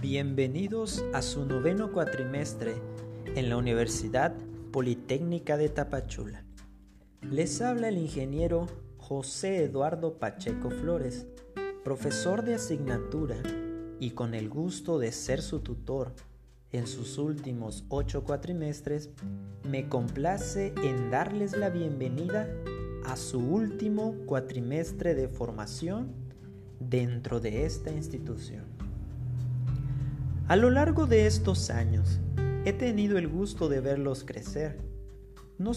Bienvenidos a su noveno cuatrimestre en la Universidad Politécnica de Tapachula. Les habla el ingeniero José Eduardo Pacheco Flores, profesor de asignatura y con el gusto de ser su tutor en sus últimos ocho cuatrimestres, me complace en darles la bienvenida a su último cuatrimestre de formación dentro de esta institución. A lo largo de estos años he tenido el gusto de verlos crecer, no,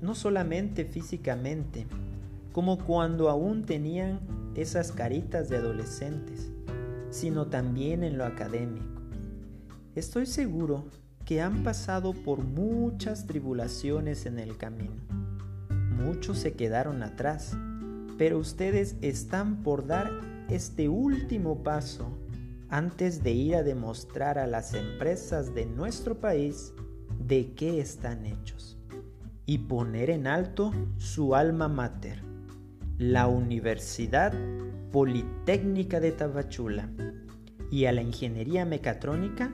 no solamente físicamente, como cuando aún tenían esas caritas de adolescentes, sino también en lo académico. Estoy seguro que han pasado por muchas tribulaciones en el camino. Muchos se quedaron atrás, pero ustedes están por dar este último paso antes de ir a demostrar a las empresas de nuestro país de qué están hechos y poner en alto su alma mater, la Universidad Politécnica de Tabachula, y a la ingeniería mecatrónica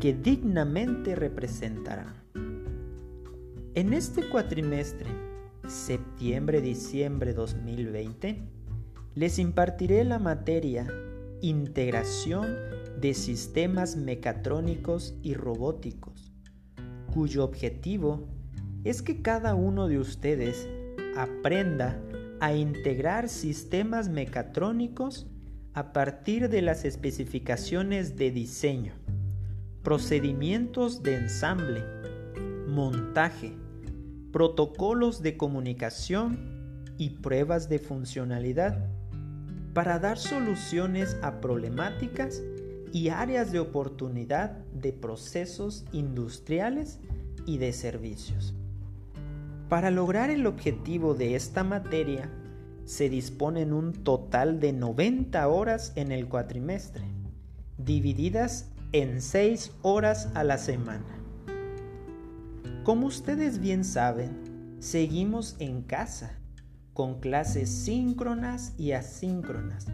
que dignamente representará. En este cuatrimestre, septiembre-diciembre 2020, les impartiré la materia integración de sistemas mecatrónicos y robóticos, cuyo objetivo es que cada uno de ustedes aprenda a integrar sistemas mecatrónicos a partir de las especificaciones de diseño, procedimientos de ensamble, montaje, protocolos de comunicación y pruebas de funcionalidad para dar soluciones a problemáticas y áreas de oportunidad de procesos industriales y de servicios. Para lograr el objetivo de esta materia, se disponen un total de 90 horas en el cuatrimestre, divididas en 6 horas a la semana. Como ustedes bien saben, seguimos en casa con clases síncronas y asíncronas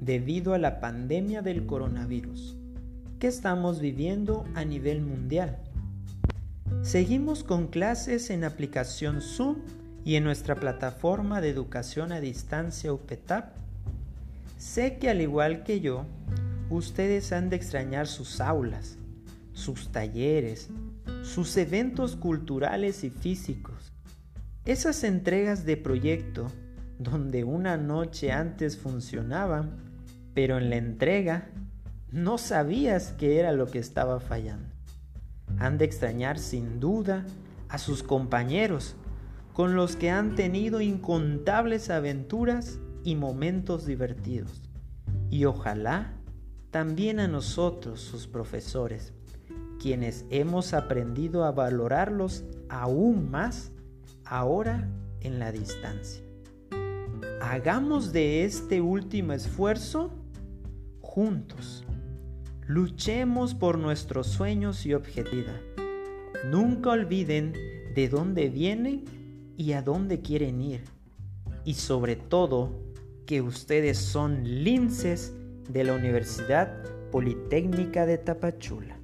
debido a la pandemia del coronavirus que estamos viviendo a nivel mundial. Seguimos con clases en aplicación Zoom y en nuestra plataforma de educación a distancia UPETAP. Sé que al igual que yo, ustedes han de extrañar sus aulas, sus talleres, sus eventos culturales y físicos, esas entregas de proyecto donde una noche antes funcionaban, pero en la entrega no sabías qué era lo que estaba fallando. Han de extrañar sin duda a sus compañeros con los que han tenido incontables aventuras y momentos divertidos. Y ojalá también a nosotros, sus profesores, quienes hemos aprendido a valorarlos aún más ahora en la distancia. Hagamos de este último esfuerzo juntos. Luchemos por nuestros sueños y objetivos. Nunca olviden de dónde vienen y a dónde quieren ir. Y sobre todo, que ustedes son linces de la Universidad Politécnica de Tapachula.